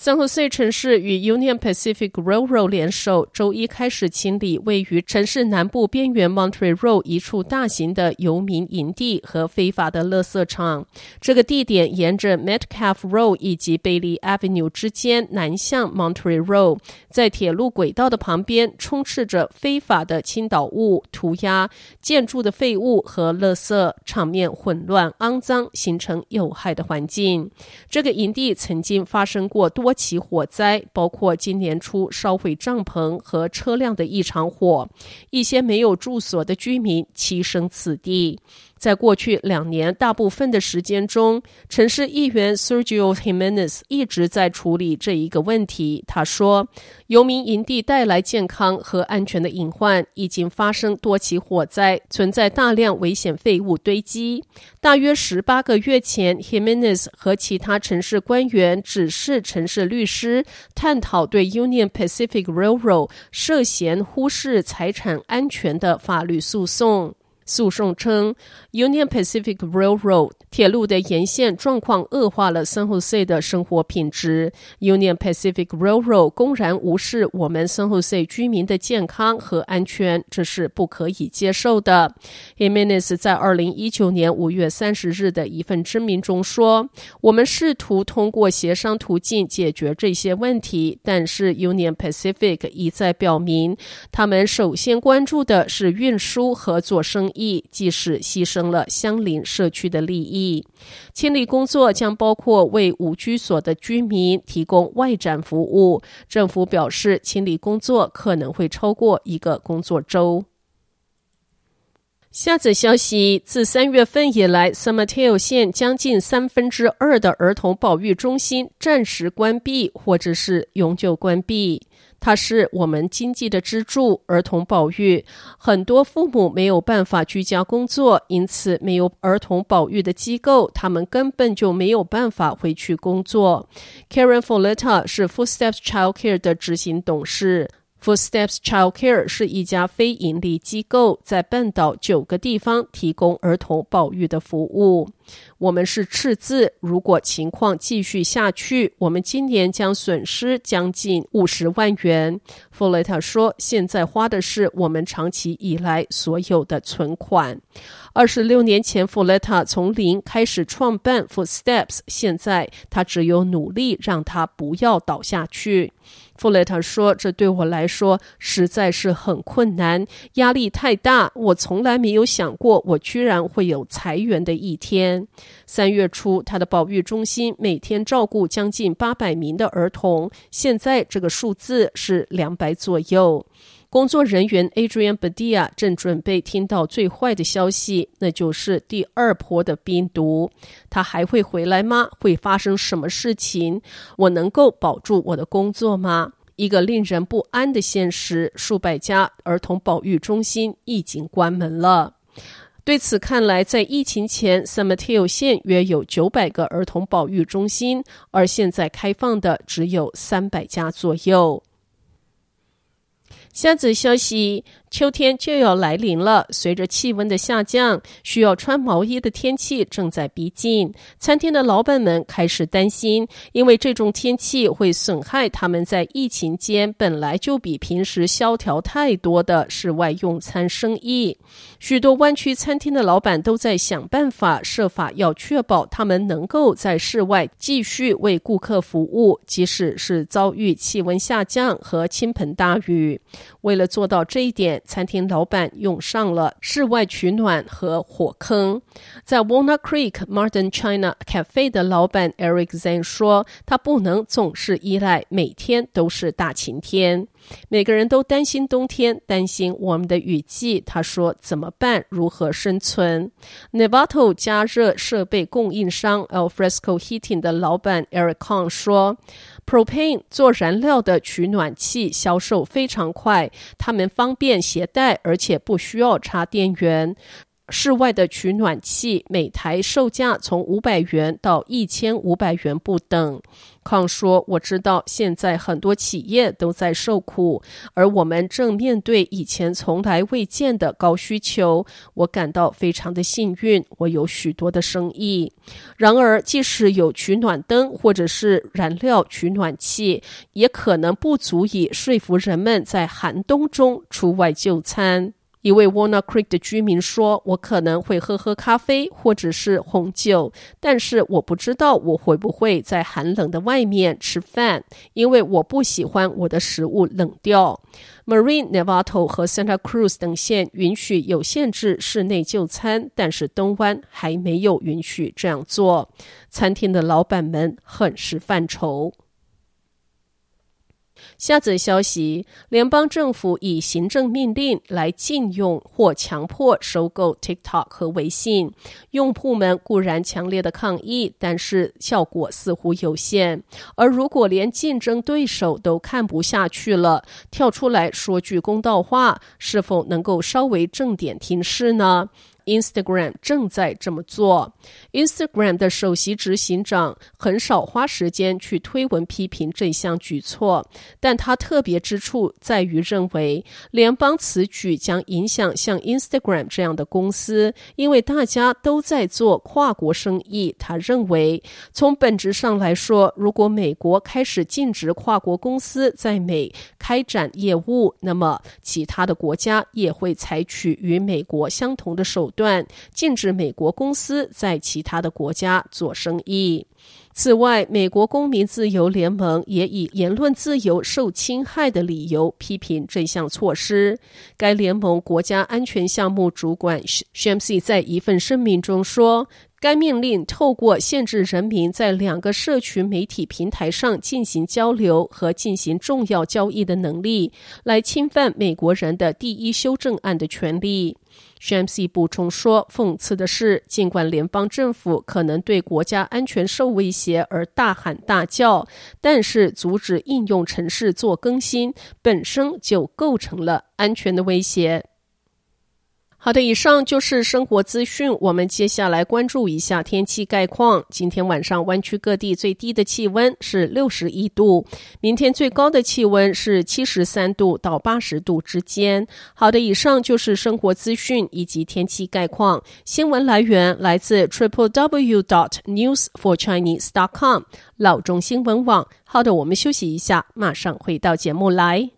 San Jose 城市与 Union Pacific Railroad 联手，周一开始清理位于城市南部边缘 Monterey Road 一处大型的游民营地和非法的垃圾场。这个地点沿着 Metcalf Road 以及 baily Avenue 之间南向 Monterey Road，在铁路轨道的旁边充斥着非法的倾倒物、涂鸦、建筑的废物和垃圾，场面混乱肮脏，形成有害的环境。这个营地曾经发生过。多多起火灾，包括今年初烧毁帐篷和车辆的一场火，一些没有住所的居民栖身此地。在过去两年大部分的时间中，城市议员 Sergio Jimenez 一直在处理这一个问题。他说，游民营地带来健康和安全的隐患，已经发生多起火灾，存在大量危险废物堆积。大约十八个月前，Jimenez 和其他城市官员指示城市律师探讨对 Union Pacific Railroad 涉嫌忽视财产安全的法律诉讼。诉讼称，Union Pacific Railroad 铁路的沿线状况恶化了 San Jose 的生活品质。Union Pacific Railroad 公然无视我们 San Jose 居民的健康和安全，这是不可以接受的。Jimenez 在二零一九年五月三十日的一份声明中说：“我们试图通过协商途径解决这些问题，但是 Union Pacific 一再表明，他们首先关注的是运输和做生意。”即使牺牲了相邻社区的利益，清理工作将包括为无居所的居民提供外展服务。政府表示，清理工作可能会超过一个工作周。下则消息：自三月份以来，San Mateo 县将近三分之二的儿童保育中心暂时关闭，或者是永久关闭。它是我们经济的支柱，儿童保育。很多父母没有办法居家工作，因此没有儿童保育的机构，他们根本就没有办法回去工作。Karen Folletta 是 Footsteps Child Care 的执行董事。Footsteps Child Care 是一家非营利机构，在半岛九个地方提供儿童保育的服务。我们是赤字，如果情况继续下去，我们今年将损失将近五十万元。弗雷塔说：“现在花的是我们长期以来所有的存款。二十六年前，弗雷塔从零开始创办 Footsteps，现在他只有努力让他不要倒下去。”弗雷塔说：“这对我来说实在是很困难，压力太大。我从来没有想过，我居然会有裁员的一天。”三月初，他的保育中心每天照顾将近八百名的儿童，现在这个数字是两百左右。工作人员 Adrian Badia 正准备听到最坏的消息，那就是第二波的病毒。他还会回来吗？会发生什么事情？我能够保住我的工作吗？一个令人不安的现实：数百家儿童保育中心已经关门了。对此看来，在疫情前，San Mateo 县约有九百个儿童保育中心，而现在开放的只有三百家左右。下周休息秋天就要来临了，随着气温的下降，需要穿毛衣的天气正在逼近。餐厅的老板们开始担心，因为这种天气会损害他们在疫情间本来就比平时萧条太多的室外用餐生意。许多湾区餐厅的老板都在想办法，设法要确保他们能够在室外继续为顾客服务，即使是遭遇气温下降和倾盆大雨。为了做到这一点，餐厅老板用上了室外取暖和火坑。在 Walnut Creek Modern China Cafe 的老板 Eric Zhang 说：“他不能总是依赖每天都是大晴天。”每个人都担心冬天，担心我们的雨季。他说：“怎么办？如何生存？”Nevato 加热设备供应商 Alfresco Heating 的老板 Eric Kong 说：“Propane 做燃料的取暖器销售非常快，它们方便携带，而且不需要插电源。”室外的取暖器每台售价从五百元到一千五百元不等。康说：“我知道现在很多企业都在受苦，而我们正面对以前从来未见的高需求。我感到非常的幸运，我有许多的生意。然而，即使有取暖灯或者是燃料取暖器，也可能不足以说服人们在寒冬中出外就餐。”一位 Walnut Creek 的居民说：“我可能会喝喝咖啡或者是红酒，但是我不知道我会不会在寒冷的外面吃饭，因为我不喜欢我的食物冷掉。” Marine,、Novato 和 Santa Cruz 等县允许有限制室内就餐，但是东湾还没有允许这样做。餐厅的老板们很是犯愁。下则消息：联邦政府以行政命令来禁用或强迫收购 TikTok 和微信。用户们固然强烈的抗议，但是效果似乎有限。而如果连竞争对手都看不下去了，跳出来说句公道话，是否能够稍微正点听事呢？Instagram 正在这么做。Instagram 的首席执行长很少花时间去推文批评这项举措，但他特别之处在于认为联邦此举将影响像 Instagram 这样的公司，因为大家都在做跨国生意。他认为，从本质上来说，如果美国开始禁止跨国公司在美开展业务，那么其他的国家也会采取与美国相同的手。断禁止美国公司在其他的国家做生意。此外，美国公民自由联盟也以言论自由受侵害的理由批评这项措施。该联盟国家安全项目主管 Shamsi 在一份声明中说，该命令透过限制人民在两个社群媒体平台上进行交流和进行重要交易的能力，来侵犯美国人的第一修正案的权利。Shamsi 补充说：“讽刺的是，尽管联邦政府可能对国家安全受威胁而大喊大叫，但是阻止应用程式做更新本身就构成了安全的威胁。”好的，以上就是生活资讯。我们接下来关注一下天气概况。今天晚上湾区各地最低的气温是六十一度，明天最高的气温是七十三度到八十度之间。好的，以上就是生活资讯以及天气概况。新闻来源来自 triple w dot news for chinese dot com 老中新闻网。好的，我们休息一下，马上回到节目来。